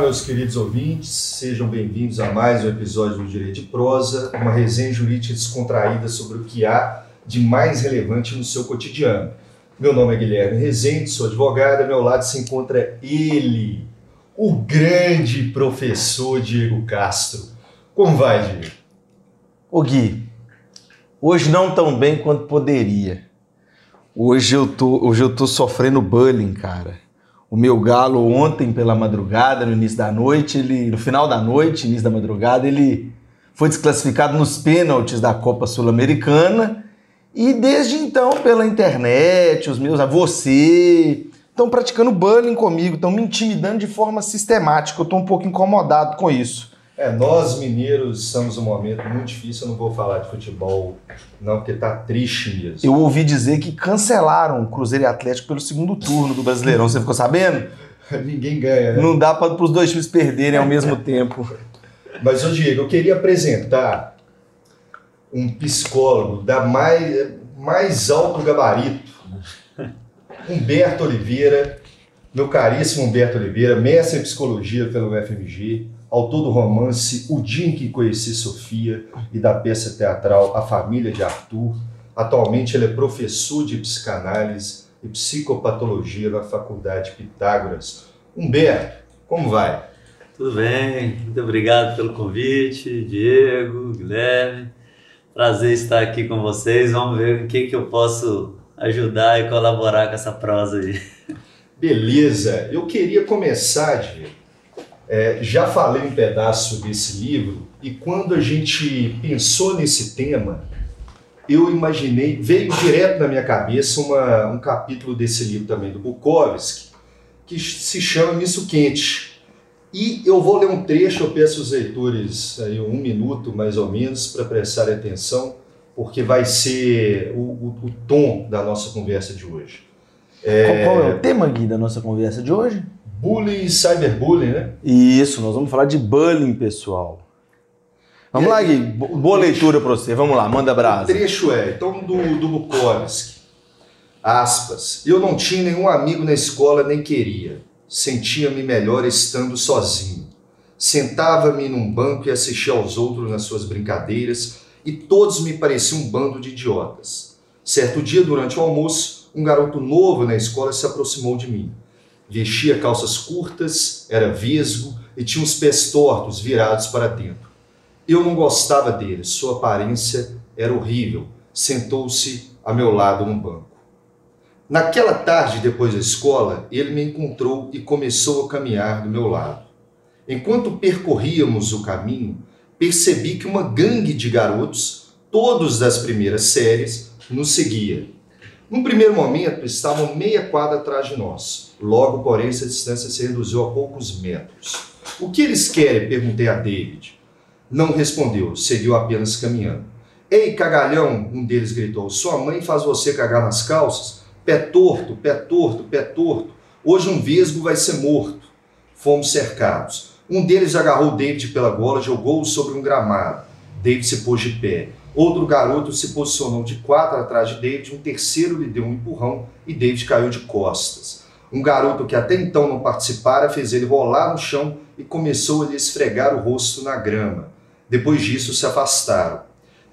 meus queridos ouvintes, sejam bem-vindos a mais um episódio do Direito de Prosa, uma resenha jurídica descontraída sobre o que há de mais relevante no seu cotidiano. Meu nome é Guilherme Rezende, sou advogado, ao meu lado se encontra ele, o grande professor Diego Castro. Como vai, Diego? Ô Gui, hoje não tão bem quanto poderia. Hoje eu tô, hoje eu tô sofrendo bullying, cara o meu galo ontem pela madrugada, no início da noite, ele, no final da noite, início da madrugada, ele foi desclassificado nos pênaltis da Copa Sul-Americana. E desde então, pela internet, os meus, você, estão praticando bullying comigo, estão me intimidando de forma sistemática. Eu estou um pouco incomodado com isso. É, nós mineiros estamos num momento muito difícil, eu não vou falar de futebol não, porque tá triste mesmo. Eu ouvi dizer que cancelaram o Cruzeiro e Atlético pelo segundo turno do Brasileirão, você ficou sabendo? Ninguém ganha, né? Não dá para os dois times perderem ao mesmo tempo. Mas, ô Diego, eu queria apresentar um psicólogo da mais, mais alto gabarito, Humberto Oliveira, meu caríssimo Humberto Oliveira, mestre em psicologia pelo UFMG, autor do romance O Dia em que Conheci Sofia e da peça teatral A Família de Arthur. Atualmente ele é professor de psicanálise e psicopatologia na Faculdade Pitágoras. Humberto, como vai? Tudo bem, muito obrigado pelo convite, Diego, Guilherme. Prazer estar aqui com vocês. Vamos ver o que, que eu posso ajudar e colaborar com essa prosa aí. Beleza, eu queria começar, Diego, é, já falei um pedaço desse livro e quando a gente pensou nesse tema, eu imaginei, veio direto na minha cabeça uma, um capítulo desse livro também, do Bukowski, que se chama Misso Quente. E eu vou ler um trecho, eu peço aos leitores aí um minuto mais ou menos para prestar atenção, porque vai ser o, o, o, tom da nossa conversa de hoje. É... Qual, qual é o tema, Gui, da nossa conversa de hoje? Bullying e cyberbullying, né? Isso, nós vamos falar de bullying, pessoal. Vamos e lá, Gui. Boa leitura para você. Vamos lá, manda brasa. O trecho é, então, do, do Bukowski. Aspas. Eu não tinha nenhum amigo na escola, nem queria. Sentia-me melhor estando sozinho. Sentava-me num banco e assistia aos outros nas suas brincadeiras, e todos me pareciam um bando de idiotas. Certo dia, durante o almoço, um garoto novo na escola se aproximou de mim. Vestia calças curtas, era vesgo e tinha os pés tortos virados para dentro. Eu não gostava dele, sua aparência era horrível. Sentou-se a meu lado no banco. Naquela tarde, depois da escola, ele me encontrou e começou a caminhar do meu lado. Enquanto percorríamos o caminho, percebi que uma gangue de garotos, todos das primeiras séries, nos seguia. Num primeiro momento, estavam meia quadra atrás de nós. Logo, porém, essa distância se reduziu a poucos metros. O que eles querem? Perguntei a David. Não respondeu, seguiu apenas caminhando. Ei, cagalhão! Um deles gritou. Sua mãe faz você cagar nas calças? Pé torto, pé torto, pé torto. Hoje um vesgo vai ser morto. Fomos cercados. Um deles agarrou David pela gola, jogou-o sobre um gramado. David se pôs de pé. Outro garoto se posicionou de quatro atrás de David, um terceiro lhe deu um empurrão e David caiu de costas. Um garoto que até então não participara fez ele rolar no chão e começou a lhe esfregar o rosto na grama. Depois disso, se afastaram.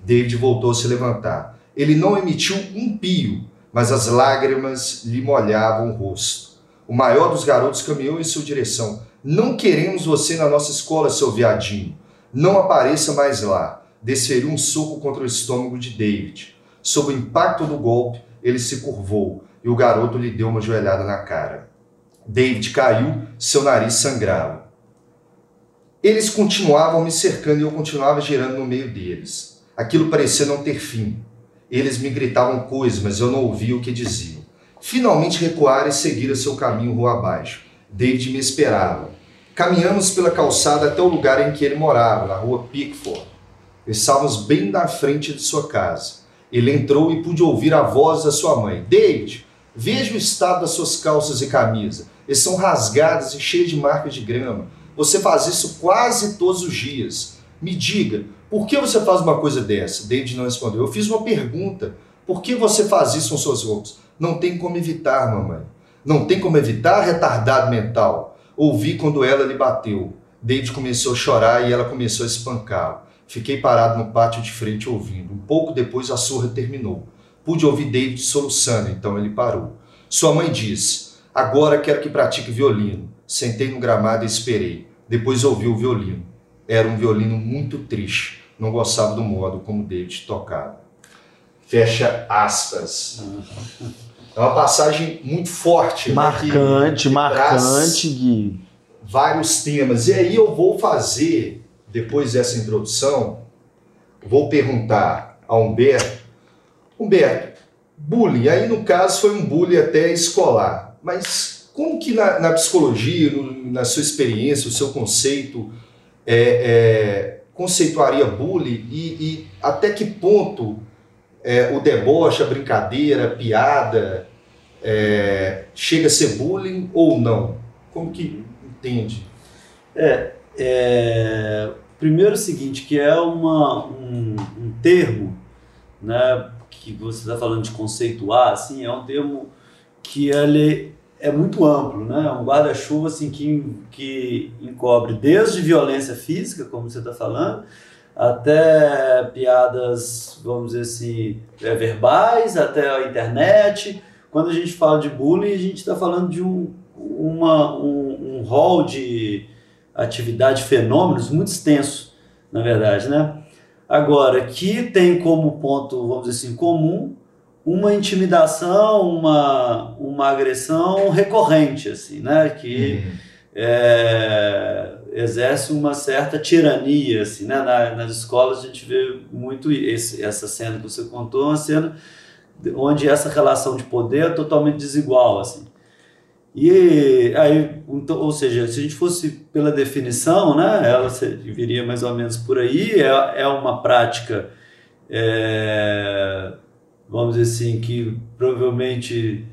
David voltou a se levantar. Ele não emitiu um pio, mas as lágrimas lhe molhavam o rosto. O maior dos garotos caminhou em sua direção. Não queremos você na nossa escola, seu viadinho. Não apareça mais lá desferiu um soco contra o estômago de David. Sob o impacto do golpe, ele se curvou e o garoto lhe deu uma joelhada na cara. David caiu, seu nariz sangrava. Eles continuavam me cercando e eu continuava girando no meio deles. Aquilo parecia não ter fim. Eles me gritavam coisas, mas eu não ouvia o que diziam. Finalmente recuaram e seguiram seu caminho rua abaixo. David me esperava. Caminhamos pela calçada até o lugar em que ele morava, na rua Pickford. Estávamos bem na frente de sua casa. Ele entrou e pude ouvir a voz da sua mãe. David, veja o estado das suas calças e camisa. Eles são rasgadas e cheias de marcas de grama. Você faz isso quase todos os dias. Me diga, por que você faz uma coisa dessa? David não respondeu. Eu fiz uma pergunta. Por que você faz isso com suas roupas? Não tem como evitar, mamãe. Não tem como evitar retardado mental. Ouvi quando ela lhe bateu. David começou a chorar e ela começou a espancá-lo. Fiquei parado no pátio de frente ouvindo. Um pouco depois a surra terminou. Pude ouvir David soluçando, então ele parou. Sua mãe disse: Agora quero que pratique violino. Sentei no gramado e esperei. Depois ouvi o violino. Era um violino muito triste. Não gostava do modo como David tocava. Fecha aspas. É uma passagem muito forte. Marcante, né, que, marcante, Gui. Vários temas. E aí eu vou fazer, depois dessa introdução, vou perguntar a Humberto. Humberto, bullying, aí no caso foi um bullying até escolar, mas como que na, na psicologia, no, na sua experiência, o seu conceito, é, é, conceituaria bullying e, e até que ponto é, o deboche, a brincadeira, a piada, é, chega a ser bullying ou não? Como que entende? É, é primeiro o seguinte, que é uma, um, um termo, né, que você está falando de conceituar, assim, é um termo que ele é muito amplo, né? É um guarda-chuva assim que, que encobre desde violência física, como você está falando, até piadas, vamos dizer assim, é, verbais, até a internet. Quando a gente fala de bullying, a gente está falando de um, uma, um, um hall de atividade, fenômenos muito extenso, na verdade, né? Agora, que tem como ponto, vamos dizer assim, comum, uma intimidação, uma, uma agressão recorrente, assim, né? Que... Uhum. É, exerce uma certa tirania, assim, né? Na, nas escolas a gente vê muito esse, essa cena que você contou, uma cena onde essa relação de poder é totalmente desigual, assim. E aí, então, ou seja, se a gente fosse pela definição, né, ela viria mais ou menos por aí, é, é uma prática, é, vamos dizer assim, que provavelmente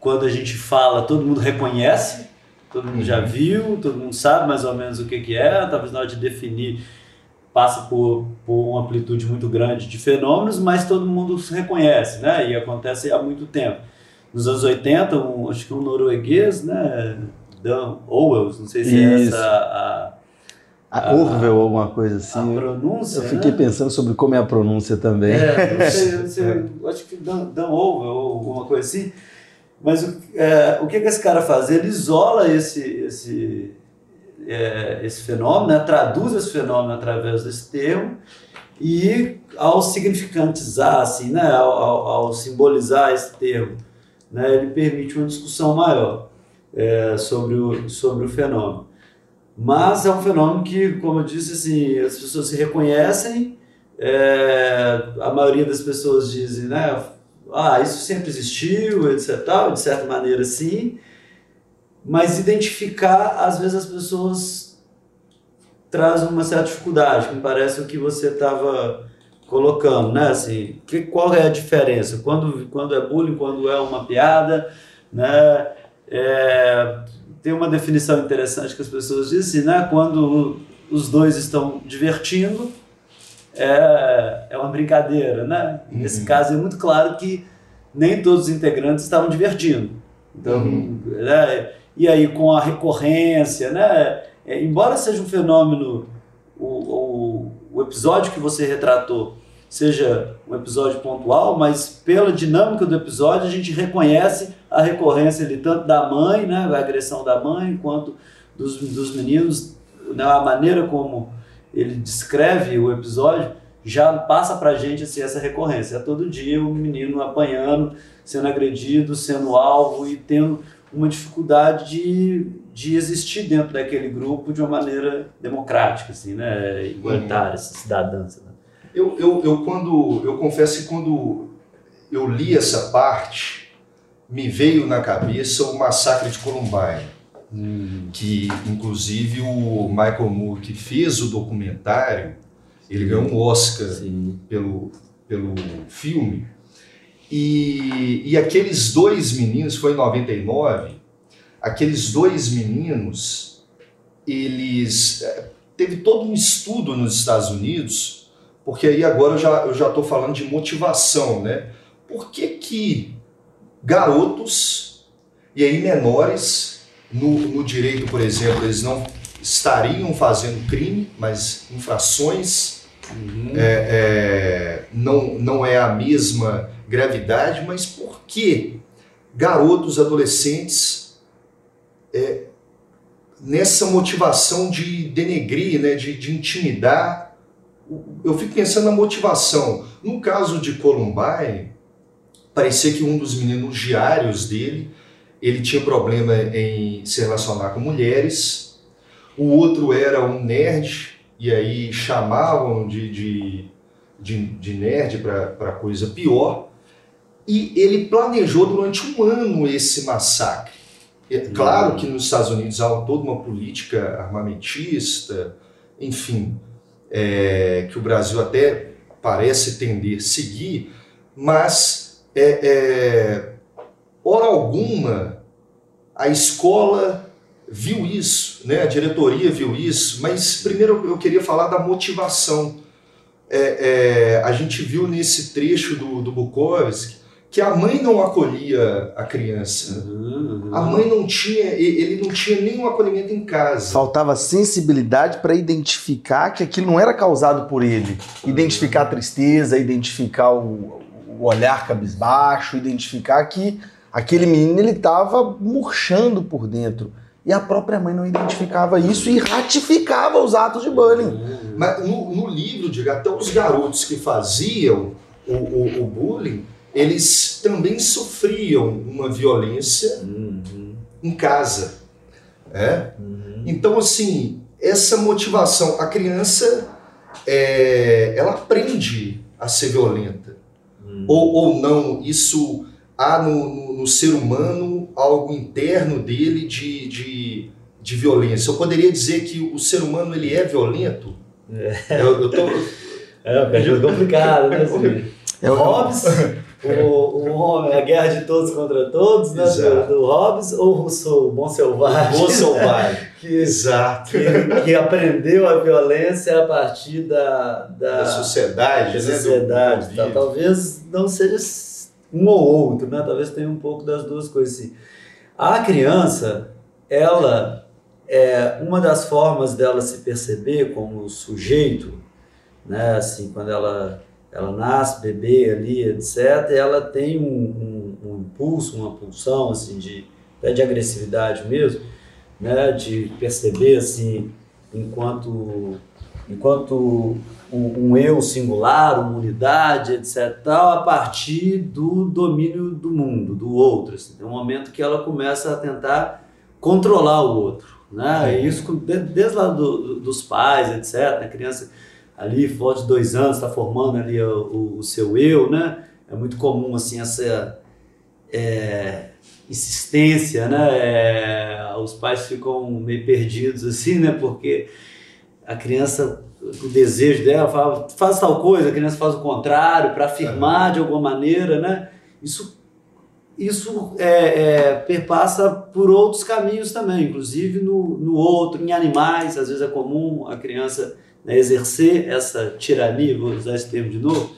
quando a gente fala, todo mundo reconhece, todo mundo já uhum. viu, todo mundo sabe mais ou menos o que, que é, talvez na hora de definir passa por, por uma amplitude muito grande de fenômenos, mas todo mundo se reconhece, né? E acontece há muito tempo. Nos anos 80, um, acho que um norueguês, né? Dan Owens, não sei se é essa a, a, a Orwell ou alguma coisa assim. A pronúncia. Eu fiquei né? pensando sobre como é a pronúncia também. É, não sei, não sei acho que Dan, Dan ou alguma coisa assim mas o, é, o que, que esse cara faz? Ele isola esse, esse, é, esse fenômeno, né? traduz esse fenômeno através desse termo e ao significantizar, assim, né? ao, ao, ao simbolizar esse termo, né? ele permite uma discussão maior é, sobre, o, sobre o fenômeno. Mas é um fenômeno que, como eu disse, assim, as pessoas se reconhecem, é, a maioria das pessoas dizem, né? ah, isso sempre existiu, etc. Tal, de certa maneira, sim. Mas identificar, às vezes, as pessoas traz uma certa dificuldade, que me parece o que você estava colocando, né? Assim, que, qual é a diferença? Quando, quando é bullying, quando é uma piada, né? É, tem uma definição interessante que as pessoas dizem, né? Quando os dois estão divertindo, é, é uma brincadeira, né? Uhum. Nesse caso é muito claro que nem todos os integrantes estavam divertindo. Então, uhum. né? e aí com a recorrência, né? É, embora seja um fenômeno, o, o, o episódio que você retratou seja um episódio pontual, mas pela dinâmica do episódio a gente reconhece a recorrência ali, tanto da mãe, né, a agressão da mãe, quanto dos, dos meninos, né, a maneira como ele descreve o episódio, já passa para a gente assim, essa recorrência. É todo dia o um menino apanhando, sendo agredido, sendo alvo e tendo uma dificuldade de, de existir dentro daquele grupo de uma maneira democrática, assim, né? igualitária, uhum. cidadã. Né? Eu, eu, eu, quando, eu confesso que quando eu li essa parte, me veio na cabeça o massacre de Columbine Hum. Que, inclusive, o Michael Moore, que fez o documentário, ele ganhou um Oscar pelo, pelo filme. E, e aqueles dois meninos, foi em 99, aqueles dois meninos, eles. Eh, teve todo um estudo nos Estados Unidos, porque aí agora eu já estou falando de motivação, né? Por que, que garotos, e aí menores, no, no direito, por exemplo, eles não estariam fazendo crime, mas infrações Uhum. é, é, não, não é a mesma gravidade, mas por que garotos, adolescentes, é, nessa motivação de denegrir, né, de, de intimidar, eu fico pensando na motivação. No caso de Columbine, parecia que um dos meninos diários dele, ele tinha problema em se relacionar com mulheres, o outro era um nerd, e aí chamavam de, de, de, de nerd para coisa pior, e ele planejou durante um ano esse massacre. É claro que nos Estados Unidos há toda uma política armamentista, enfim, é, que o Brasil até parece tender seguir, mas, é, é, hora alguma, a escola viu isso, né? a diretoria viu isso, mas primeiro eu queria falar da motivação. É, é, a gente viu nesse trecho do, do Bukowski que a mãe não acolhia a criança. Uhum. A mãe não tinha, ele não tinha nenhum acolhimento em casa. Faltava sensibilidade para identificar que aquilo não era causado por ele. Identificar a tristeza, identificar o, o olhar cabisbaixo, identificar que aquele menino ele estava murchando por dentro. E a própria mãe não identificava isso e ratificava os atos de bullying. Mas no, no livro, diga, até os garotos que faziam o, o, o bullying, eles também sofriam uma violência Uhum. em casa. É? Uhum. Então, assim, essa motivação, a criança, é, ela aprende a ser violenta. Uhum. Ou, ou não, isso há no, no, no ser humano algo interno dele de, de, de violência. Eu poderia dizer que o ser humano ele é violento? Eu, eu tô, É uma pergunta complicada, né? É o- Hobbes, o, o homem, a guerra de todos contra todos, né? Do, do Hobbes, ou Rousseau, o bom selvagem, Vou selvagem. que, Exato. que, que aprendeu a violência a partir da, da, Da sociedade, da né? sociedade. do tá? Talvez não seja um ou outro, né? Talvez tenha um pouco das duas coisas. Assim. A criança, ela é uma das formas dela se perceber como sujeito, né? Assim, quando ela ela nasce bebê ali, etc. Ela tem um, um, um impulso, uma pulsão assim de até de agressividade mesmo, né? De perceber assim enquanto enquanto um, um eu singular, uma unidade, etc. Tal, a partir do domínio do mundo, do outro. Assim. Tem um momento que ela começa a tentar controlar o outro. Né? E isso desde lá do- dos pais, etc. A criança ali, forte de dois anos, está formando ali o, o- o seu eu, né? É muito comum assim essa é, insistência, né? É, os pais ficam meio perdidos assim, né? Porque a criança, o desejo dela, fala, faz tal coisa, a criança faz o contrário para afirmar de alguma maneira, né? Isso, isso é, é, perpassa por outros caminhos também, inclusive no, no outro, em animais, às vezes é comum a criança né, exercer essa tirania, vou usar esse termo de novo,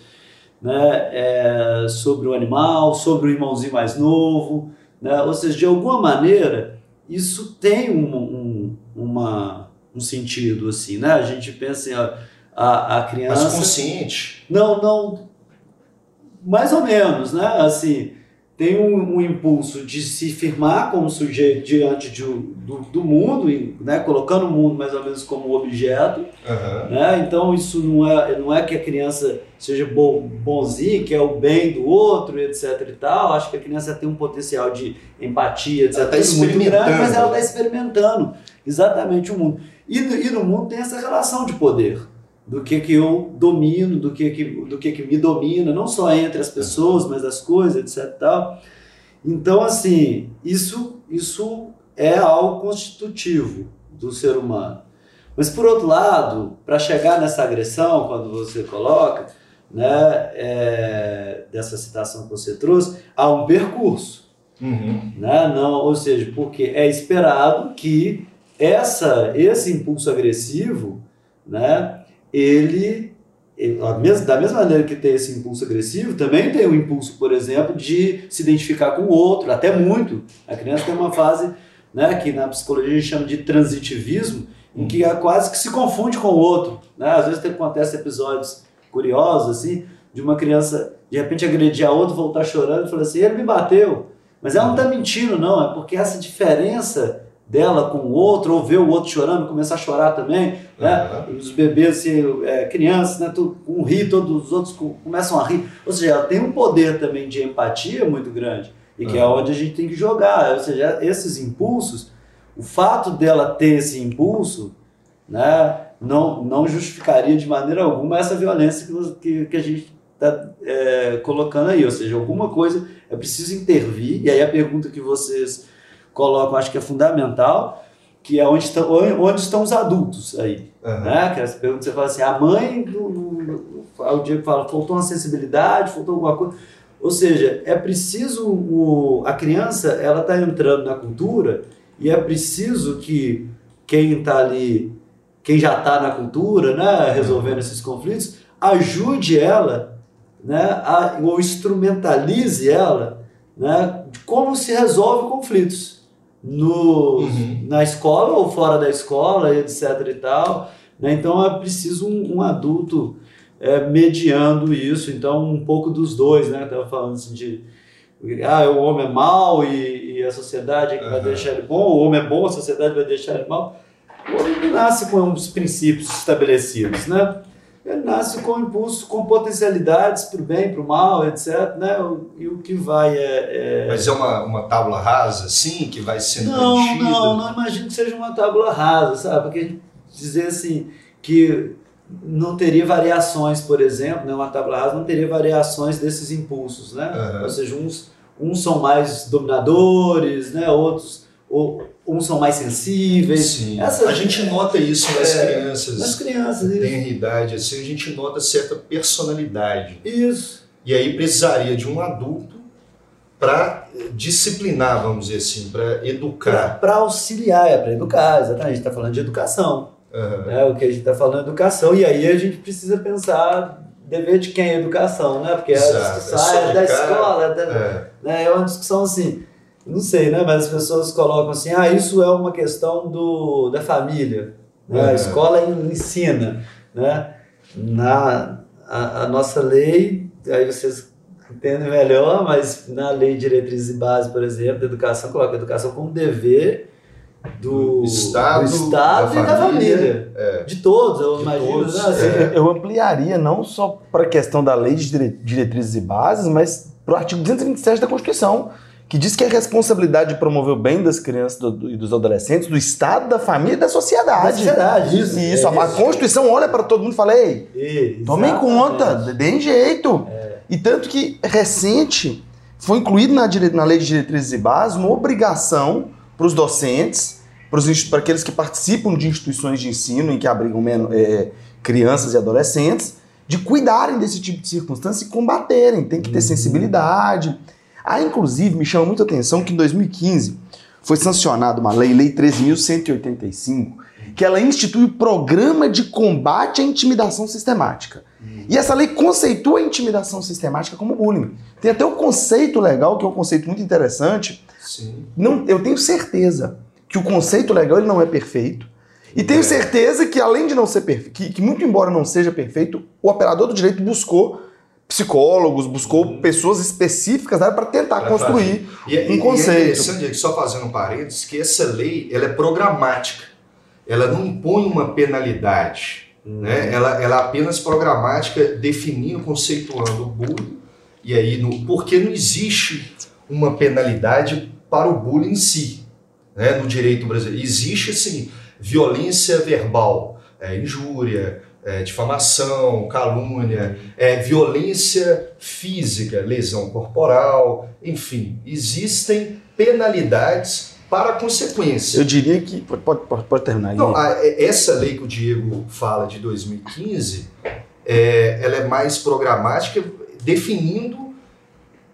né, é, sobre o animal, sobre o irmãozinho mais novo, né? ou seja, de alguma maneira isso tem um, um, uma, um sentido assim, né? A gente pensa em a, a, a Mas criança consciente. não, não, mais ou menos, né? Assim, tem um, um impulso de se firmar como sujeito diante de, do, do mundo, e, né? colocando o mundo mais ou menos como objeto, Aham. né? Então isso não é, não é que a criança seja bo, bonzinha, que é o bem do outro, etc e tal. Acho que a criança tem um potencial de empatia, etc. Ela tá muito grande, experimentando, mas ela está né? experimentando exatamente o mundo. E, e no mundo tem essa relação de poder. Do que, que eu domino, do que, que, do que, que me domina, não só entre as pessoas, mas as coisas, etc. Tal. Então, assim, isso, isso é algo constitutivo do ser humano. Mas, por outro lado, para chegar nessa agressão, quando você coloca, né, é, dessa citação que você trouxe, há um percurso. Uhum. Né? Não, ou seja, porque é esperado que essa, esse impulso agressivo, né, ele, ele- da mesma maneira que tem esse impulso agressivo, também tem o impulso, por exemplo, de se identificar com o outro, até muito. A criança tem uma fase né, que na psicologia a gente chama de transitivismo, em que é quase que se confunde com o outro. Né? Às vezes acontece episódios curiosos, assim, de uma criança de repente agredir a outra, voltar chorando e falar assim, ele me bateu. Mas ela não está mentindo, não, é porque essa diferença dela com o outro, ou ver o outro chorando, começar a chorar também, né? Os bebês, assim, é, crianças, né? Tu, um ri, todos os outros começam a rir. Ou seja, ela tem um poder também de empatia muito grande, e que uhum. é onde a gente tem que jogar. Ou seja, esses impulsos, o fato dela ter esse impulso, né? Não, não justificaria de maneira alguma essa violência que, que, que a gente está é, colocando aí. Ou seja, alguma coisa é preciso intervir, e aí a pergunta que vocês colocam, acho que é fundamental, que é onde estão, onde estão os adultos aí. Uhum. Né? Que essa pergunta você fala assim, a mãe do, do, o Diego fala, faltou uma sensibilidade, faltou alguma coisa. Ou seja, é preciso o, a criança ela está entrando na cultura e é preciso que quem está ali, quem já está na cultura, né, resolvendo esses conflitos, ajude ela, né, a, ou instrumentalize ela, né, de como se resolve conflitos no, uhum. na escola ou fora da escola, etc. e tal. Né? Então é preciso um, um adulto é, mediando isso. Então, um pouco dos dois, né? Estava falando assim de ah, o homem é mau e, e a sociedade é que uhum. vai deixar ele bom, o homem é bom, a sociedade vai deixar ele mal. O homem nasce com uns princípios estabelecidos, né? Ele nasce com impulsos, com potencialidades para o bem, para o mal, etc. Né? E o que vai é, é... Mas é uma, uma tábula rasa, sim, que vai sendo Não, preenchida? não, não imagino que seja uma tábula rasa, sabe? Porque dizer assim que não teria variações, por exemplo, né? uma tábula rasa não teria variações desses impulsos, né? Uhum. Ou seja, uns, uns são mais dominadores, né? outros ou uns são mais sensíveis. Sim. Essa, a gente nota isso nas é, crianças. Nas crianças, isso. Tem idade assim, a gente nota certa personalidade. Isso. E aí precisaria de um adulto para disciplinar, vamos dizer assim, para educar. Para auxiliar, é para educar, exatamente. A gente está falando de educação. Uhum. Né? O que a gente está falando é educação. E aí a gente precisa pensar dever de quem é educação, né? Porque Exato. a discussão é, é da escola, é, da, é. Né? é uma discussão assim não sei, né? Mas as pessoas colocam assim, ah, isso é uma questão do, da família. Né? É. A escola ensina, né? Na a, a, nossa lei, aí vocês entendem melhor, mas na lei de diretrizes e base, por exemplo, da educação, coloca a educação como dever do, do Estado, do estado da e da família. É. De todos, eu de imagino. Todos, né? assim, é. Eu ampliaria não só para a questão da lei de diretrizes e bases, mas para o artigo 227 da Constituição que diz que é responsabilidade de promover o bem das crianças e dos adolescentes, do Estado, da família e da sociedade. Da sociedade, isso. E isso, é a, isso. Constituição olha para todo mundo e fala, ei, tomem conta, deem jeito. É. E tanto que recente foi incluído na, na Lei de Diretrizes e Bases uma obrigação para os docentes, para aqueles que participam de instituições de ensino em que abrigam é, crianças e adolescentes, de cuidarem desse tipo de circunstância e combaterem. Tem que ter uhum. sensibilidade. Ah, inclusive, me chama muita atenção que em 2015 foi sancionada uma lei, Lei 13.185, que ela institui o Programa de Combate à Intimidação Sistemática. E essa lei conceitua a intimidação sistemática como bullying. Tem até o um conceito legal, que é um conceito muito interessante. Sim. Não, eu tenho certeza que o conceito legal ele não é perfeito. E tenho é. certeza que, além de não ser perfeito, que, que muito embora não seja perfeito, o operador do direito buscou psicólogos, buscou uhum. pessoas específicas né, para tentar pra construir e, é, um conceito. E é interessante, só fazendo um parênteses, que essa lei ela é programática. Ela não impõe uma penalidade. Uhum. Né? Ela, ela é apenas programática, definindo, conceituando o bullying. E aí, no, porque não existe uma penalidade para o bullying em si, né, no direito brasileiro. Existe, assim, violência verbal, é, injúria, é, difamação, calúnia, é, violência física, lesão corporal, enfim, existem penalidades para consequência. Eu diria que. Pode, pode, pode terminar. Não, a, é, essa lei que o Diego fala de 2015, é, ela é mais programática, definindo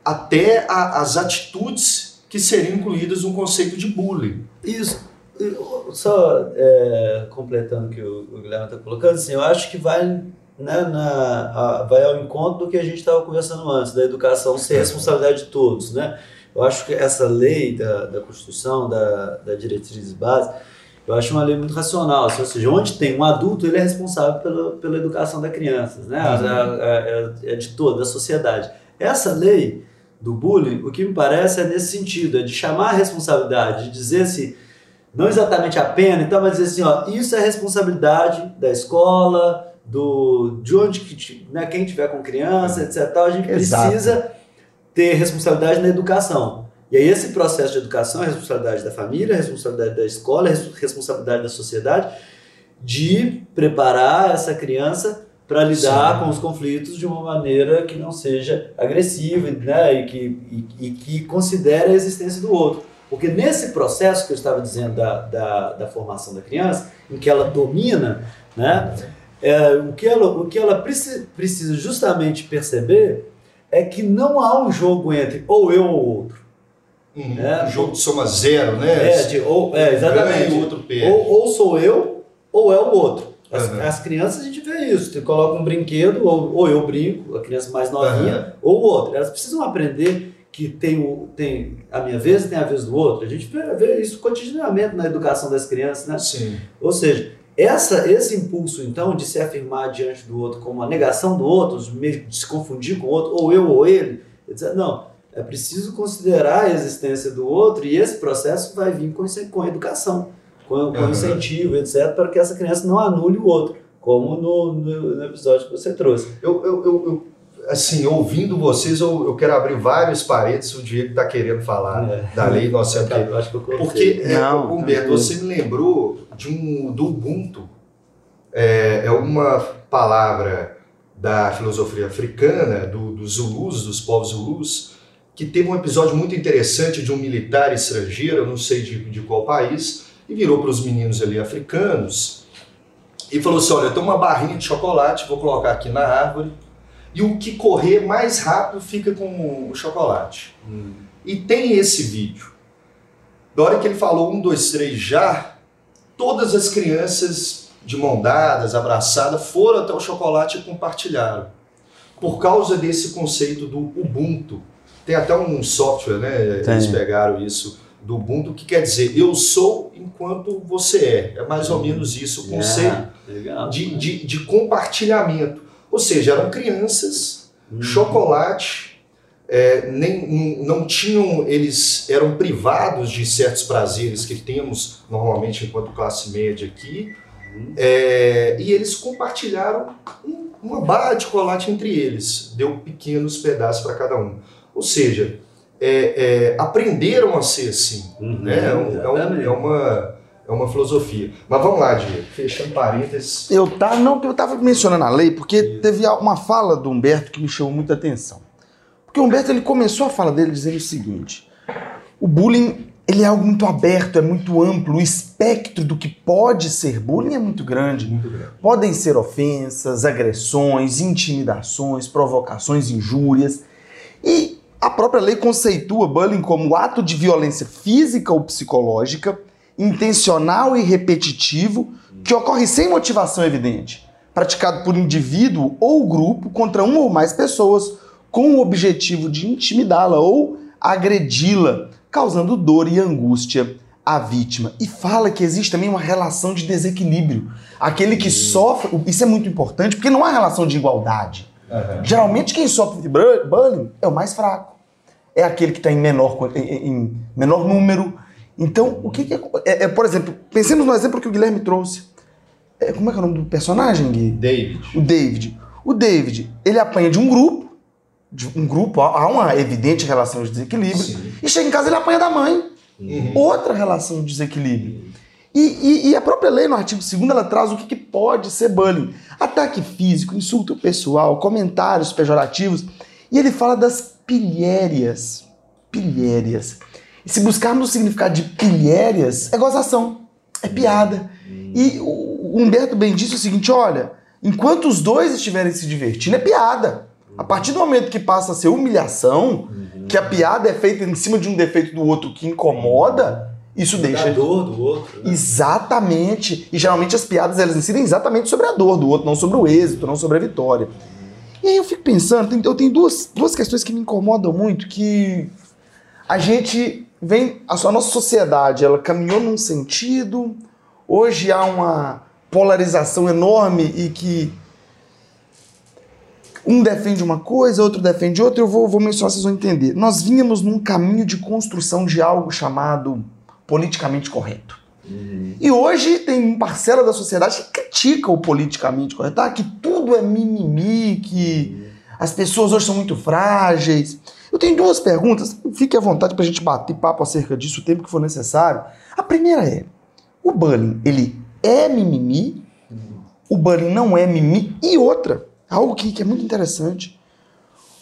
até a, as atitudes que seriam incluídas no conceito de bullying. Isso. Só é, completando o que o, o Guilherme está colocando, assim, eu acho que vai, né, na, a, vai ao encontro do que a gente estava conversando antes, da educação ser responsabilidade de todos. Né? Eu acho que essa lei da, da Constituição, da, da diretriz base, eu acho uma lei muito racional. Assim, ou seja, onde tem um adulto, ele é responsável pela, pela educação das crianças, né? Uhum. É, é, é de toda a sociedade. Essa lei do bullying, o que me parece é nesse sentido, é de chamar a responsabilidade, de dizer se não exatamente a pena, então, mas dizer assim, ó, isso é responsabilidade da escola, do, de onde que, né, quem tiver com criança, etc. A gente Exato. precisa ter responsabilidade na educação. E aí esse processo de educação é responsabilidade da família, é responsabilidade da escola, é responsabilidade da sociedade de preparar essa criança para lidar Sim. com os conflitos de uma maneira que não seja agressiva né, e, que, e, e, que considere a existência do outro. Porque nesse processo que eu estava dizendo da, da, da formação da criança, em que ela domina, né, é, o que ela, o que ela precisa justamente perceber é que não há um jogo entre ou eu ou outro. Uhum. Né? Um jogo de soma zero, né? É, de, ou, é exatamente. Ou, ou sou eu ou é o outro. As, uhum. as, crianças a gente vê isso. Você coloca um brinquedo, ou, ou eu brinco, a criança mais novinha, uhum. ou o outro. Elas precisam aprender que tem, o, tem a minha vez e tem a vez do outro. A gente vê, isso cotidianamente na educação das crianças, né? Sim. Ou seja, essa, esse impulso, então, de se afirmar diante do outro como uma negação do outro, de se confundir com o outro, ou eu ou ele, não, é preciso considerar a existência do outro e esse processo vai vir com, com a educação com, com uhum. incentivo, etc., para que essa criança não anule o outro, como no, no, no episódio que você trouxe. Eu, eu, eu, eu assim, ouvindo vocês, eu, eu quero abrir vários parênteses, o Diego está querendo falar é. da lei nossa eu, eu acho que eu Porque, é, não, Humberto, você me lembrou de um, do Ubuntu, é, é uma palavra da filosofia africana, do, dos Zulus, dos povos Zulus, que teve um episódio muito interessante de um militar estrangeiro, eu não sei de, de qual país, e virou para os meninos ali africanos e falou assim: Olha, eu tenho uma barrinha de chocolate, vou colocar aqui na árvore, e o que correr mais rápido fica com o chocolate. Hum. E tem esse vídeo. Da hora que ele falou um, dois, três já, todas as crianças de mão dadas, abraçadas, foram até o chocolate e compartilharam. Por causa desse conceito do Ubuntu. Tem até um software, né? Tem. Eles pegaram isso do Ubuntu, que quer dizer eu sou enquanto você é. É mais ou menos isso o conceito legal, de, de, de, compartilhamento. Ou seja, eram crianças, uhum. chocolate, é, nem, não tinham, eles eram privados de certos prazeres que temos normalmente enquanto classe média aqui, uhum. é, e eles compartilharam um, uma barra de chocolate entre eles, deu pequenos pedaços para cada um. Ou seja, é, é, aprenderam a ser assim. Uhum, né? É, um, é, um, é, uma, é uma filosofia. Mas vamos lá, Diego, fechando parênteses. Eu tá, não, eu estava mencionando a lei porque Isso. teve uma fala do Humberto que me chamou muita atenção. Porque o Humberto ele começou a fala dele dizendo o seguinte: o bullying ele é algo muito aberto, é muito amplo, o espectro do que pode ser bullying é muito grande. Muito grande. Podem ser ofensas, agressões, intimidações, provocações, injúrias. E a própria lei conceitua bullying como ato de violência física ou psicológica, intencional e repetitivo, que ocorre sem motivação evidente, praticado por indivíduo ou grupo contra uma ou mais pessoas, com o objetivo de intimidá-la ou agredi-la, causando dor e angústia à vítima. E fala que existe também uma relação de desequilíbrio. Aquele que sofre, isso é muito importante, porque não há relação de igualdade. Uhum. Geralmente quem sofre de bullying é o mais fraco. É aquele que está em menor, em, em, menor número. Então, o que, que é, é, é, Por exemplo, pensemos no exemplo que o Guilherme trouxe. É, como é que é o nome do personagem, Gui? David. O David. O David, ele apanha de um grupo, de um grupo, há uma evidente relação de desequilíbrio, Sim. e chega em casa ele apanha da mãe. Uhum. Outra relação de desequilíbrio. E, e, e, a própria lei, no artigo 2 ela traz o que, que, pode ser bullying. Ataque físico, insulto pessoal, comentários pejorativos. E ele fala das pilhérias. Pilhérias. E se buscarmos o significado de pilhérias, é gozação, é piada. E o Humberto bem disse o seguinte: olha, enquanto os dois estiverem se divertindo, é piada. A partir do momento que passa a ser humilhação, que a piada é feita em cima de um defeito do outro que incomoda, isso deixa. A dor do outro. Né? Exatamente. E geralmente as piadas elas incidem exatamente sobre a dor do outro, não sobre o êxito, não sobre a vitória. E aí eu fico pensando, eu tenho duas, duas questões que me incomodam muito, que a gente vem, a a nossa sociedade, ela caminhou num sentido, hoje há uma polarização enorme e que um defende uma coisa, outro defende outra, eu vou, vou mencionar, vocês vão entender. Nós vínhamos num caminho de construção de algo chamado politicamente correto. E hoje tem parcela da sociedade que critica o politicamente correto, ah, que tudo é mimimi, que as pessoas hoje são muito frágeis. Eu tenho duas perguntas, fique à vontade para a gente bater papo acerca disso o tempo que for necessário. A primeira é, o bullying, ele é mimimi? O bullying não é mimimi? E outra, algo que, que é muito interessante.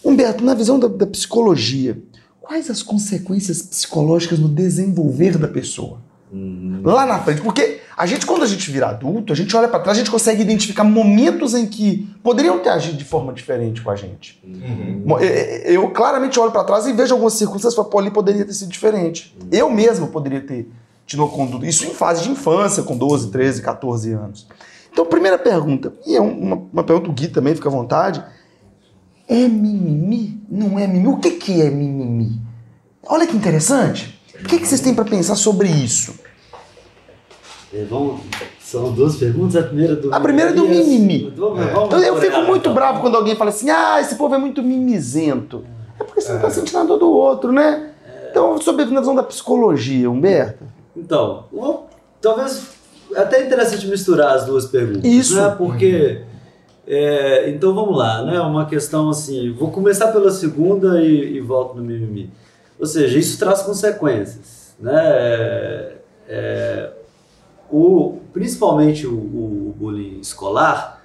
Humberto, na visão da, da psicologia, quais as consequências psicológicas no desenvolver da pessoa? Lá na frente, porque a gente, quando a gente vira adulto, a gente olha para trás, a gente consegue identificar momentos em que poderiam ter agido de forma diferente com a gente. Mo- eu- Eu claramente olho para trás e vejo algumas circunstâncias e falo, pô, ali poderia ter sido diferente. Eu mesmo poderia ter tido uma conduta. Isso em fase de infância, com 12, 13, 14 anos. Então, primeira pergunta, e é uma, uma pergunta, o Gui também fica à vontade. É mimimi? Não é mimimi? O que, que é mimimi? Olha que interessante. O que, que vocês têm para pensar sobre isso? É, vamos- são duas perguntas. A primeira do A primeira é do mimimi. É. vamos Eu, fico muito então. bravo quando alguém fala assim: ah, esse povo é muito mimizento. É porque você não tá sentindo nada do outro, né? Então, sobre a visão da psicologia, Humberto. Então, talvez até interessante misturar as duas perguntas. Isso. Né? Porque. é, então vamos lá, né? Uma questão assim. Vou começar pela segunda e, e volto no mimimi. Ou seja, isso traz consequências. Né? É, é, o, principalmente o, o bullying escolar,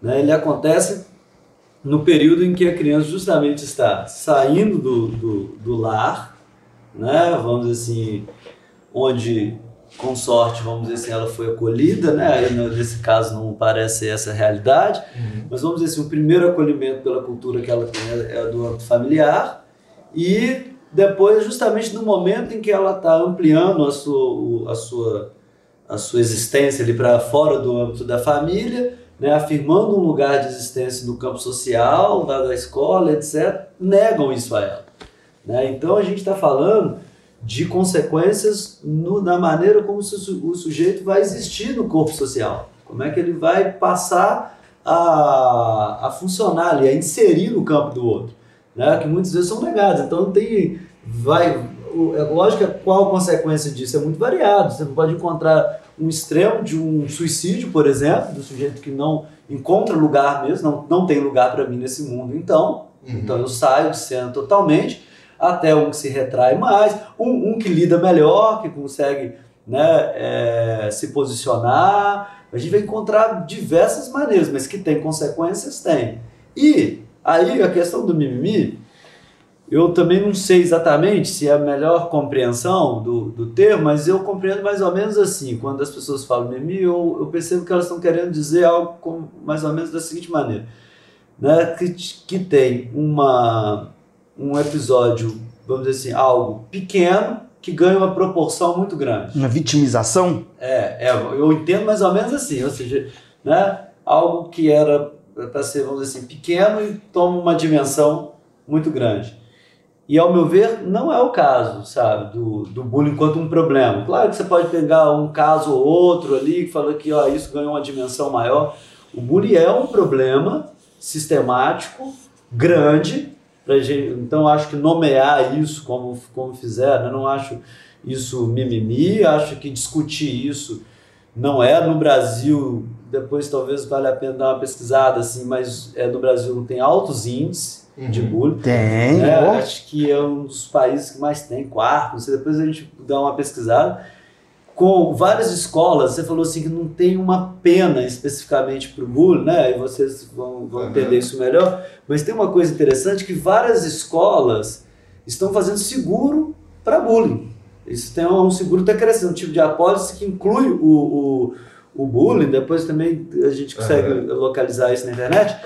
né? ele acontece no período em que a criança justamente está saindo do, do, do lar, né? vamos dizer assim, onde com sorte, vamos dizer assim, ela foi acolhida, né? Nesse caso não parece essa a realidade, mas vamos dizer assim, o primeiro acolhimento pela cultura que ela tem é é do âmbito familiar e depois justamente no momento em que ela está ampliando a sua, a sua a sua existência ali para fora do âmbito da família, né, afirmando um lugar de existência no campo social, da, da escola, etc., negam isso a ela. Né? Então a gente está falando de consequências no- na maneira como su- su- o sujeito vai existir no corpo social. Como é que ele vai passar a, a funcionar ali, a inserir no campo do outro. Né? Que muitas vezes são negados. Então tem. Vai, o- lógico que qual a consequência disso é muito variado. Você pode encontrar um extremo de um suicídio, por exemplo, do sujeito que não encontra lugar mesmo, não, não tem lugar para mim nesse mundo, então. Então eu saio de cena totalmente, até um que se retrai mais, um, um que lida melhor, que consegue né, é, se posicionar. A gente vai encontrar diversas maneiras, mas que tem consequências, tem. E aí a questão do mimimi, eu também não sei exatamente se é a melhor compreensão do, do termo, mas eu compreendo mais ou menos assim. Quando as pessoas falam mimimi, eu, eu percebo que elas estão querendo dizer algo com, mais ou menos da seguinte maneira. Né? Que, que tem uma, um episódio, vamos dizer assim, algo pequeno que ganha uma proporção muito grande. Uma vitimização? É, é, eu entendo mais ou menos assim, ou seja, né, algo que era para ser, vamos dizer assim, pequeno e toma uma dimensão muito grande. E ao meu ver, não é o caso, sabe, do, do bullying enquanto um problema. Claro que você pode pegar um caso ou outro ali que fala que ó, isso ganhou uma dimensão maior. O bullying é um problema sistemático, grande, gente, então acho que nomear isso como, como fizeram, eu não acho isso mimimi, acho que discutir isso não é no Brasil, depois talvez valha a pena dar uma pesquisada assim, mas é no Brasil tem altos índices de bullying. Tem. É, ó. acho que é um dos países que mais tem, quarto, não sei, depois a gente dá uma pesquisada. Com várias escolas, você falou assim que não tem uma pena especificamente para o bullying, né? E vocês vão, vão Uhum. entender isso melhor. Mas tem uma coisa interessante que várias escolas estão fazendo seguro para bullying. Isso tem um seguro está crescendo, um tipo de apólice que inclui o, o, o bullying. Depois também a gente consegue localizar isso na internet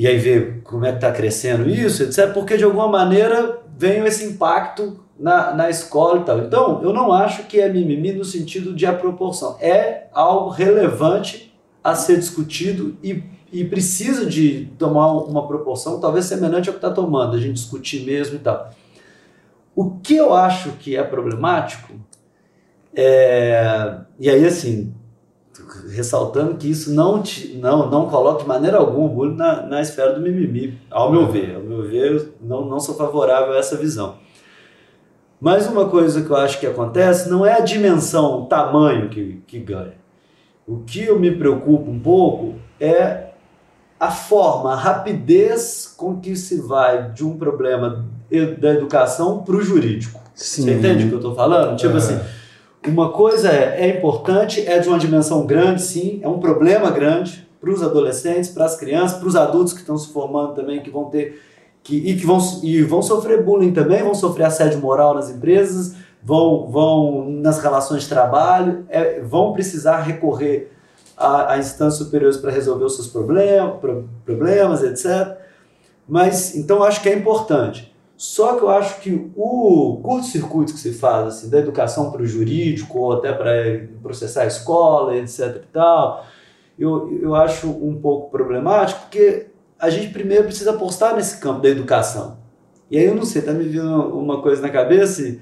e aí ver como é que está crescendo isso, etc. Porque de alguma maneira vem esse impacto na, na escola e tal. Então, eu não acho que é mimimi no sentido de a proporção. É algo relevante a ser discutido e, e precisa de tomar uma proporção talvez semelhante ao que está tomando, a gente discutir mesmo e tal. O que eu acho que é problemático é, e aí assim, ressaltando que isso não, te, não, não coloca de maneira alguma o bullying na, na esfera do mimimi, ao meu ver. Ao meu ver, não, não sou favorável a essa visão. Mas uma coisa que eu acho que acontece não é a dimensão, o tamanho que, que ganha. O que eu me preocupo um pouco é a forma, a rapidez com que se vai de um problema da educação para o jurídico. Sim. Você entende o que eu estou falando? Tipo assim, uma coisa é, é importante, é de uma dimensão grande, sim, é um problema grande para os adolescentes, para as crianças, para os adultos que estão se formando também, que vão ter que, e que vão, e vão sofrer bullying também, vão sofrer assédio moral nas empresas, vão, vão nas relações de trabalho, é, vão precisar recorrer a, a instâncias superiores para resolver os seus problemas, problemas, etc. Mas, então, acho que é importante. Só que eu acho que o curto-circuito que se faz assim, da educação para o jurídico, ou até para processar a escola, etc. e tal, eu, eu acho um pouco problemático, porque a gente primeiro precisa apostar nesse campo da educação. E aí eu não sei, tá me vindo uma coisa na cabeça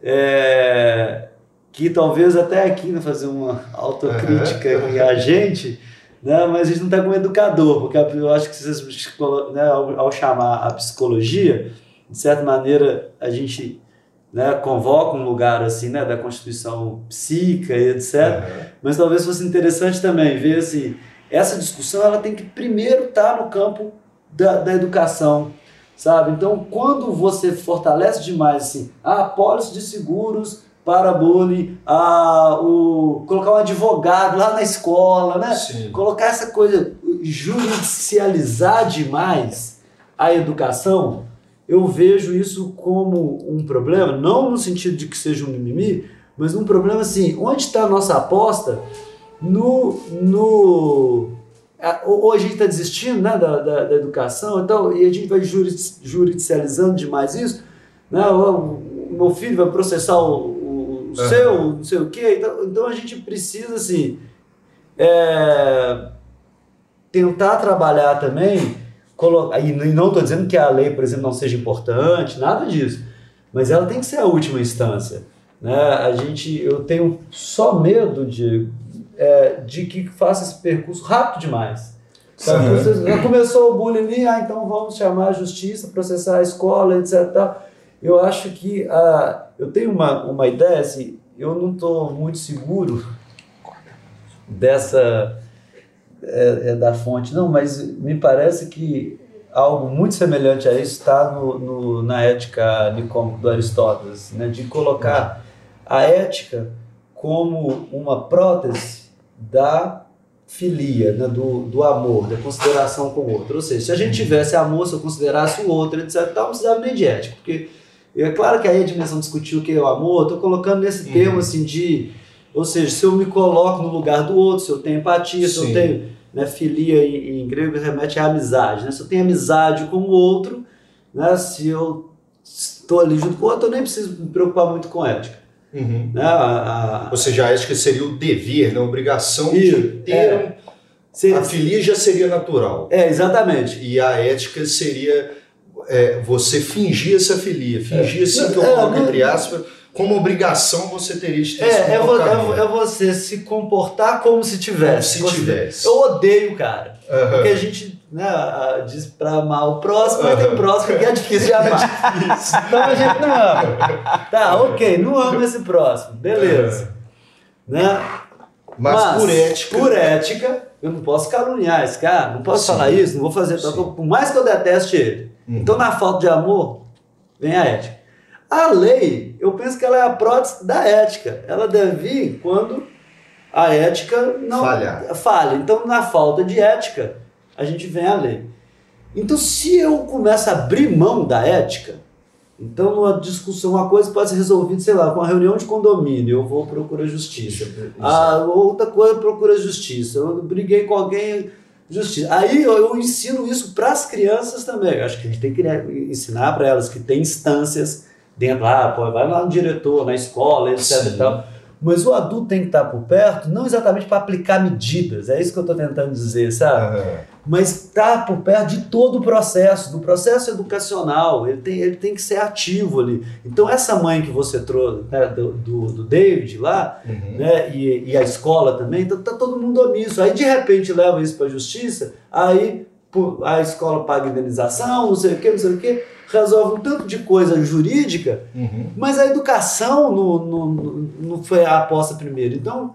é, que talvez até aqui né, fazer uma autocrítica uhum. a gente, né, mas a gente não está com um educador, porque eu acho que vocês, né, ao, ao chamar a psicologia, de certa maneira, a gente né, convoca um lugar assim, né, da constituição psíquica e etc. Uhum. Mas talvez fosse interessante também ver assim, essa discussão ela tem que primeiro estar tá no campo da, da educação, sabe? Então, quando você fortalece demais assim, a apólice de seguros para bullying, a, o, colocar um advogado lá na escola, né? Sim. Colocar essa coisa, judicializar demais a educação, eu vejo isso como um problema, não no sentido de que seja um mimimi, mas um problema assim, onde está a nossa aposta no... no ou a gente está desistindo né, da, da, da, educação e tal, e a gente vai judicializando demais isso, né, o, meu filho vai processar o, o, o seu, não sei o quê, então, então a gente precisa assim, é, tentar trabalhar também. E não estou dizendo que a lei, por exemplo, não seja importante, nada disso. Mas ela tem que ser a última instância. Né? A gente, eu tenho só medo de, é, de que faça esse percurso rápido demais. Já começou o bullying, ah, então vamos chamar a justiça, processar a escola, etc. Eu acho que ah, eu tenho uma, uma ideia, assim, eu não estou muito seguro dessa é, é da fonte, não, mas me parece que algo muito semelhante a isso está no, no, na ética nicômica do Aristóteles, né, de colocar a ética como uma prótese da filia, né, do, do amor, da consideração com o outro. Ou seja, se a gente tivesse amor, se eu considerasse o outro, etc., não precisava nem de ética, porque é claro que aí a dimensão discutiu o que é o amor, estou colocando nesse uhum. termo assim de ou seja, se eu me coloco no lugar do outro, se eu tenho empatia, se eu tenho. Né, filia em, em, grego remete à amizade. Né? Se eu tenho amizade com o outro, né, se eu estou ali junto com o outro, eu nem preciso me preocupar muito com ética. Uhum. Né? A, a, Ou seja, a ética seria o dever, né? a obrigação de ter. É, seria, a filia já seria natural. É, exatamente. E a ética seria é, você fingir essa filia, fingir é. assim que eu coloco entre aspas como obrigação você teria de ter é, esse é, é, é, você se comportar como se tivesse. Como se tivesse. Eu odeio, cara. Uhum. Porque a gente né, diz pra amar o próximo, mas tem próximo que é difícil de amar. É então a gente não ama. Tá, ok, não amo esse próximo. Beleza. Uhum. Né? Mas, mas, por ética. Por ética, eu não posso caluniar esse cara, não posso Sim. falar isso, não vou fazer. Por mais que eu deteste ele. Uhum. Então, na falta de amor, vem a ética. A lei, eu penso que ela é a prótese da ética. Ela deve vir quando a ética não falha. falha. Então, na falta de ética, a gente vem a lei. Então, se eu começo a abrir mão da ética, então numa discussão, uma coisa pode ser resolvida, sei lá, com uma reunião de condomínio, eu vou procurar justiça. A outra coisa procura justiça. Eu briguei com alguém, justiça. Aí eu, eu ensino isso para as crianças também. Eu acho que a gente tem que ensinar para elas que tem instâncias dentro lá, pô, vai lá no diretor, na escola, etc e tal. Mas o adulto tem que estar por perto, não exatamente para aplicar medidas, é isso que eu estou tentando dizer, sabe? Uhum. mas está por perto de todo o processo, do processo educacional, ele tem, ele tem que ser ativo ali. Então, essa mãe que você trouxe, né, do, do, do, David lá, uhum. né, e, e, a escola também, então tá todo mundo omisso. Aí, de repente, leva isso para a justiça, aí a escola paga indenização, não sei o que, não sei o que, resolve um tanto de coisa jurídica, uhum. mas a educação não, foi a aposta primeiro. Então,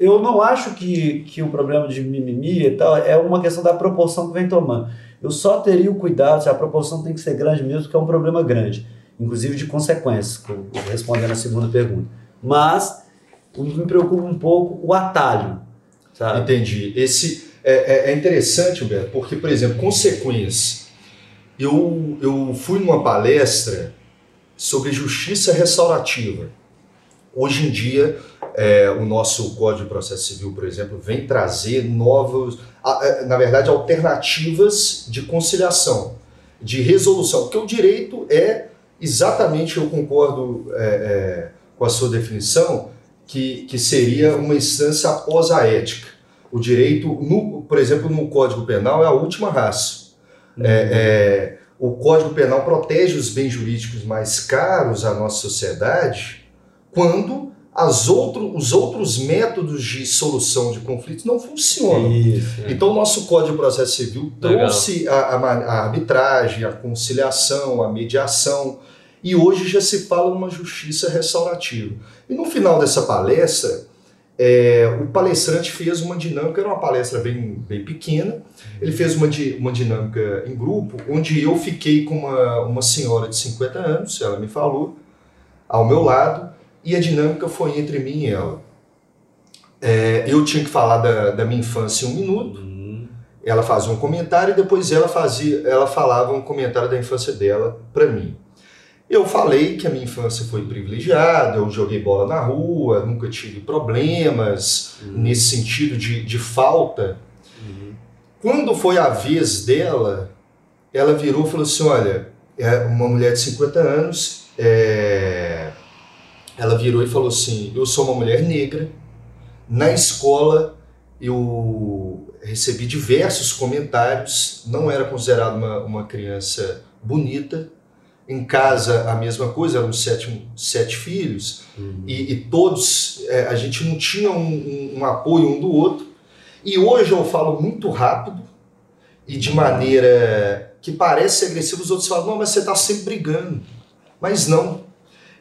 eu não acho que, que o problema de mimimi e tal é uma questão da proporção que vem tomando. Eu só teria o cuidado, se a proporção tem que ser grande mesmo, porque é um problema grande, inclusive de consequências, respondendo a segunda pergunta. Mas me preocupa um pouco o atalho. Sabe? Entendi. Esse é, é, é interessante, Humberto, porque, por exemplo, consequências. Eu, eu fui numa palestra sobre justiça restaurativa. Hoje em dia, é, o nosso Código de Processo Civil, por exemplo, vem trazer novos, é, na verdade, alternativas de conciliação, de resolução, porque o direito é exatamente, eu concordo é, é, com a sua definição, que, que seria uma instância após a ética. O direito, no, por exemplo, no Código Penal, é a última raça. Uhum. É, é, o Código Penal protege os bens jurídicos mais caros à nossa sociedade quando as outro, os outros métodos de solução de conflitos não funcionam. Isso, é. Então, o nosso Código de Processo Civil trouxe a, a, a, arbitragem, a conciliação, a mediação, e hoje já se fala numa justiça restaurativa. E no final dessa palestra, é, o palestrante fez uma dinâmica, era uma palestra bem, bem pequena, ele fez uma, uma dinâmica em grupo, onde eu fiquei com uma, uma senhora de 50 anos, ela me falou, ao meu lado, e a dinâmica foi entre mim e ela. É, eu tinha que falar da, da minha infância em um minuto, uhum. ela fazia um comentário e depois ela, fazia, ela falava um comentário da infância dela para mim. Eu falei que a minha infância foi privilegiada, eu joguei bola na rua, nunca tive problemas uhum. nesse sentido de, de falta. Uhum. Quando foi a vez dela, ela virou e falou assim: Olha, é uma mulher de 50 anos, é... ela virou e falou assim: Eu sou uma mulher negra, na escola eu recebi diversos comentários, não era considerada uma, uma criança bonita em casa a mesma coisa, eram sete, sete filhos, uhum. e, e, todos, é, a gente não tinha um, um, um, apoio um do outro. E hoje eu falo muito rápido e de maneira que parece agressiva, os outros falam, não, mas você está sempre brigando. Mas não.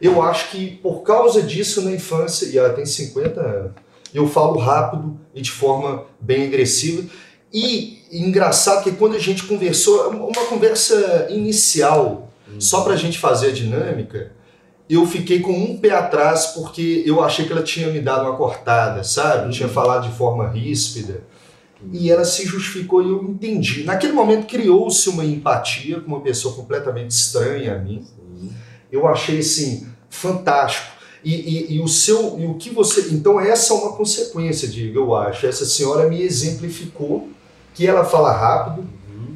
Eu acho que por causa disso na infância, e ela tem 50 anos, eu falo rápido e de forma bem agressiva. E engraçado que quando a gente conversou, uma conversa inicial, só para a gente fazer a dinâmica, eu fiquei com um pé atrás porque eu achei que ela tinha me dado uma cortada, sabe? Tinha uhum. falado de forma ríspida. E ela se justificou e eu entendi. Naquele momento criou-se uma empatia com uma pessoa completamente estranha a mim. Eu achei assim fantástico. E, e, e, o seu e o que você então essa é uma consequência Diego eu acho essa senhora me exemplificou que ela fala rápido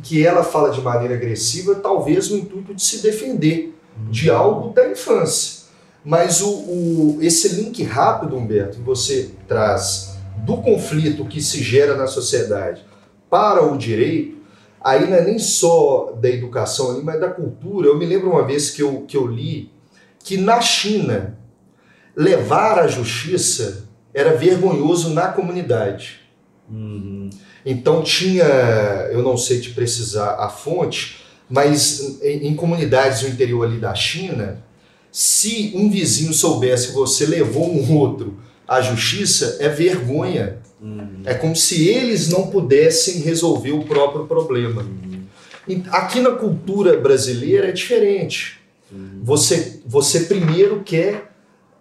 que ela fala de maneira agressiva, talvez no intuito de se defender de uhum. algo da infância. Mas o, o, esse link rápido, Humberto, que você traz do conflito que se gera na sociedade para o direito, aí não é nem só da educação ali, mas da cultura. Eu me lembro uma vez que eu, que eu li que na China levar à justiça era vergonhoso na comunidade. Uhum. Então tinha, eu não sei te precisar a fonte, mas em, em comunidades do interior ali da China, se um vizinho soubesse que você levou um outro à justiça, é vergonha. Uhum. É como se eles não pudessem resolver o próprio problema. Uhum. Aqui na cultura brasileira é diferente. Uhum. Você, você primeiro quer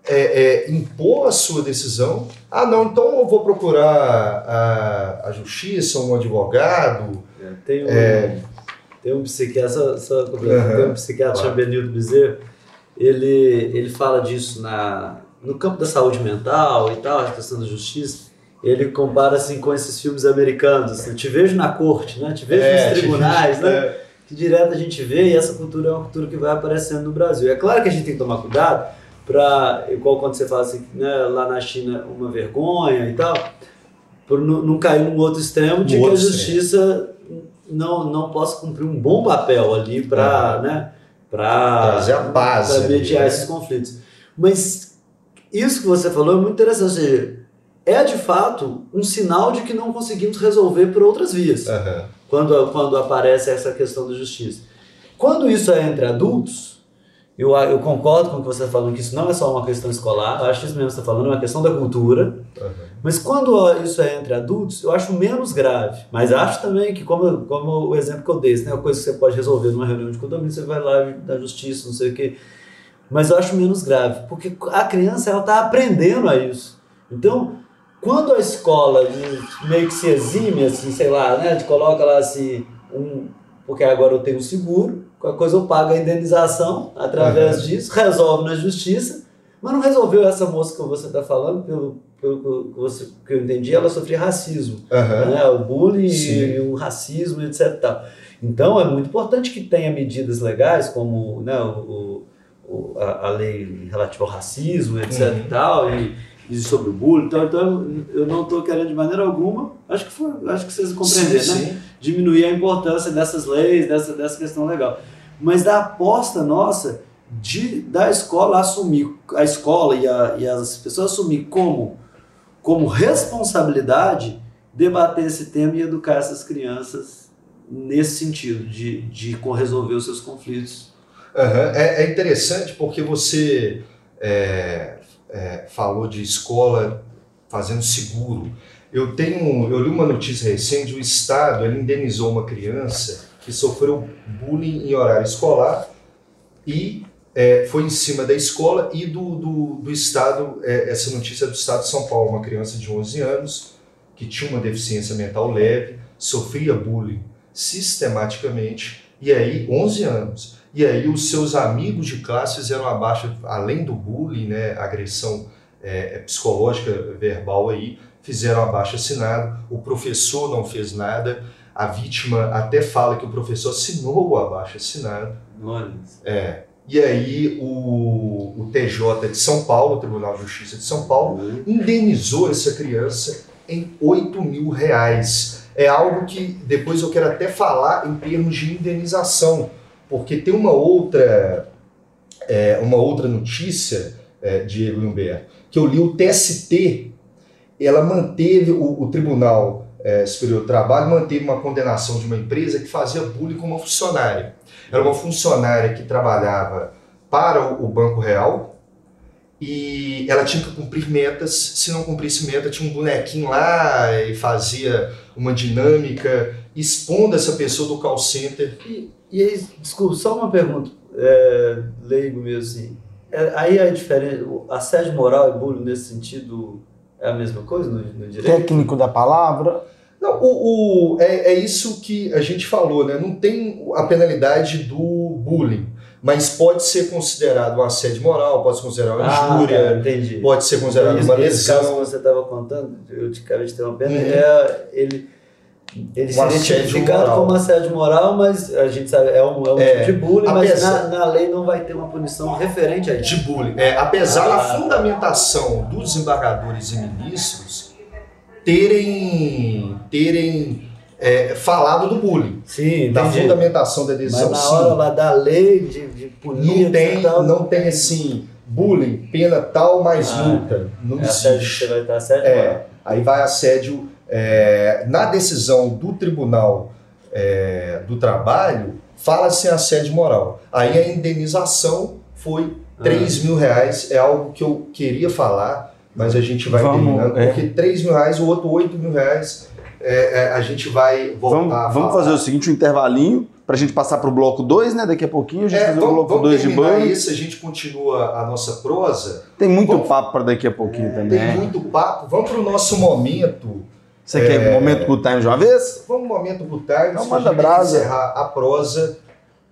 é, é, impor a sua decisão. Ah, não, então eu vou procurar a, a justiça, um advogado. É, tem, um, é... tem um psiquiatra, só, só, uhum. tem um psiquiatra chamado Benildo Bezerra, ele, ele fala disso na, no campo da saúde mental e tal, a questão da justiça. Ele compara assim com esses filmes americanos, assim, te vejo na corte, né? te vejo é, nos tribunais, né? É. que direto a gente vê e essa cultura é uma cultura que vai aparecendo no Brasil. É claro que a gente tem que tomar cuidado, para igual quando você fala assim, né, lá na China uma vergonha e tal. por não, não cair num outro extremo de No que a justiça não, não possa cumprir um bom papel ali para né, pra, Trazer a paz ali, mediar né? esses conflitos. Mas isso que você falou é muito interessante. Ou seja, é de fato um sinal de que não conseguimos resolver por outras vias Aham. quando, quando aparece essa questão da justiça. Quando isso é entre adultos, eu, eu concordo com o que você está falando, que isso não é só uma questão escolar, eu acho que isso mesmo que você está falando, é uma questão da cultura. Aham. Mas quando isso é entre adultos, eu acho menos grave. Mas acho também que, como, como o exemplo que eu dei, né, uma coisa que você pode resolver numa reunião de condomínio, você vai lá da justiça, não sei o quê. Mas eu acho menos grave, porque a criança ela está aprendendo a isso. Então, quando a escola meio que se exime, assim, sei lá, né, de coloca lá assim, um, porque agora eu tenho um seguro, qualquer coisa eu pago a indenização através disso, resolve na justiça, mas não resolveu essa moça que você está falando, pelo, pelo que, você, que eu entendi, ela sofria racismo Aham. né? o bullying e o racismo, etc. tal. Então é muito importante que tenha medidas legais, como né, o, o- a, a lei relativa ao racismo, etc. Uhum. tal, e, e sobre o bullying. Então, então eu não estou querendo de maneira alguma, acho que, foi, acho que vocês compreenderam, Sim, né? sim. diminuir a importância dessas leis, dessa, dessa questão legal. Mas da aposta nossa de da escola assumir, a escola e, a, e as pessoas assumir como, como responsabilidade debater esse tema e educar essas crianças nesse sentido, de, de resolver os seus conflitos. Aham. É, é interessante porque você é, é, falou de escola fazendo seguro. Eu tenho, eu li uma notícia recente, o Estado ele indenizou uma criança que sofreu bullying em horário escolar e é, foi em cima da escola e do, do, do Estado, é, essa notícia é do Estado de São Paulo, uma criança de 11 anos que tinha uma deficiência mental leve, sofria bullying sistematicamente, e aí 11 anos. E aí os seus amigos de classe fizeram abaixo, além do bullying, né, agressão é, psicológica, verbal aí, fizeram abaixo assinado, o professor não fez nada, a vítima até fala que o professor assinou o abaixo assinado, Olha, é, e aí o, o TJ de São Paulo, o Tribunal de Justiça de São Paulo, indenizou essa criança em 8 mil reais. É algo que depois eu quero até falar em termos de indenização, porque tem uma outra, é, uma outra notícia, é, Diego e que eu li o TST, ela manteve, o, o Tribunal é, Superior do Trabalho manteve uma condenação de uma empresa que fazia bullying com uma funcionária. Era uma funcionária que trabalhava para o o Banco Real, e ela tinha que cumprir metas. Se não cumprisse meta, tinha um bonequinho lá e fazia uma dinâmica expondo essa pessoa do call center. E, e aí, desculpa, só uma pergunta, é, leigo mesmo assim. É, aí a diferença, o assédio moral e bullying nesse sentido é a mesma coisa no, no direito? Técnico da palavra. Não, o, o- é, é isso que a gente falou, né? Não tem a penalidade do bullying, mas pode ser considerado um assédio moral, pode ser considerado uma Ah, injúria, tá, entendi. pode ser considerado Esse- uma esse caso que lesão. você estava contando, eu te ter uma pena, Uhum. é, ele, ele assédio tipificado moral. como assédio moral, mas a gente sabe, é um, é um É, tipo de bullying, mas na, na lei não vai ter uma punição referente a isso. de bullying. É, apesar Ah. da fundamentação dos desembargadores e ministros terem, terem é, falado do bullying, Sim, da entendi. fundamentação da Mas decisão, na sim. hora lá da lei de, de punir, Não tem, tal, não tem assim, bullying, pena tal mais Ah, multa. Não é assédio que você existe. vai estar assédio É, moral. aí vai assédio. É, na decisão do Tribunal é, do Trabalho, fala-se em assédio moral. Aí a indenização foi Ah. 3 mil reais, é algo que eu queria falar, mas a gente vai Vamos, terminando, é. porque 3 mil reais, o outro 8 mil reais, é, é, a gente vai voltar Vamos, a vamos fazer o seguinte, um intervalinho, pra gente passar pro bloco 2, né? Daqui a pouquinho a gente É, fazer o vamos, bloco vamos 2 de banho. isso, a gente continua a nossa prosa. Tem muito Vamos- papo pra daqui a pouquinho também. Tem muito papo. Vamos para o nosso momento. Você quer momento good time de uma vez? Vamos momento do Times. Então manda brasa. encerrar a prosa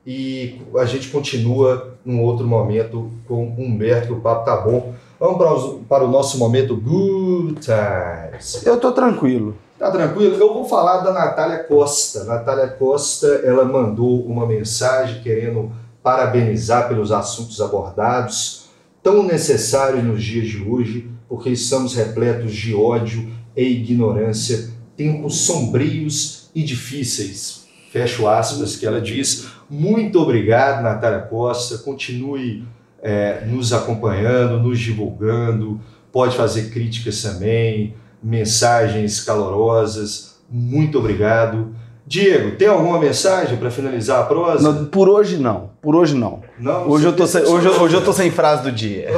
e a gente continua num outro momento com Humberto, que o papo tá bom. Vamos para, os- para o nosso momento Good Times. Eu tô tranquilo. Tá tranquilo? Eu vou falar da Natália Costa. Natália Costa, ela mandou uma mensagem querendo parabenizar pelos assuntos abordados, tão necessários nos dias de hoje, porque estamos repletos de ódio e ignorância, tempos sombrios e difíceis. Fecho aspas, que ela diz. Muito obrigado, Natália Costa. Continue é, nos acompanhando, nos divulgando. Pode fazer críticas também, mensagens calorosas. Muito obrigado. Diego, tem alguma mensagem para finalizar a prosa? Não, por hoje não. Por hoje não. Não, Hoje você eu, tô sem, hoje, hoje eu tô sem frase do dia.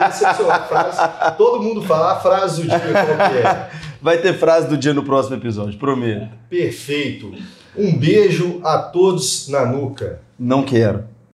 A frase. Todo mundo fala a frase do dia qual que é. Vai ter frase do dia no próximo episódio, prometo. Perfeito. Um beijo a todos na nuca. Não quero.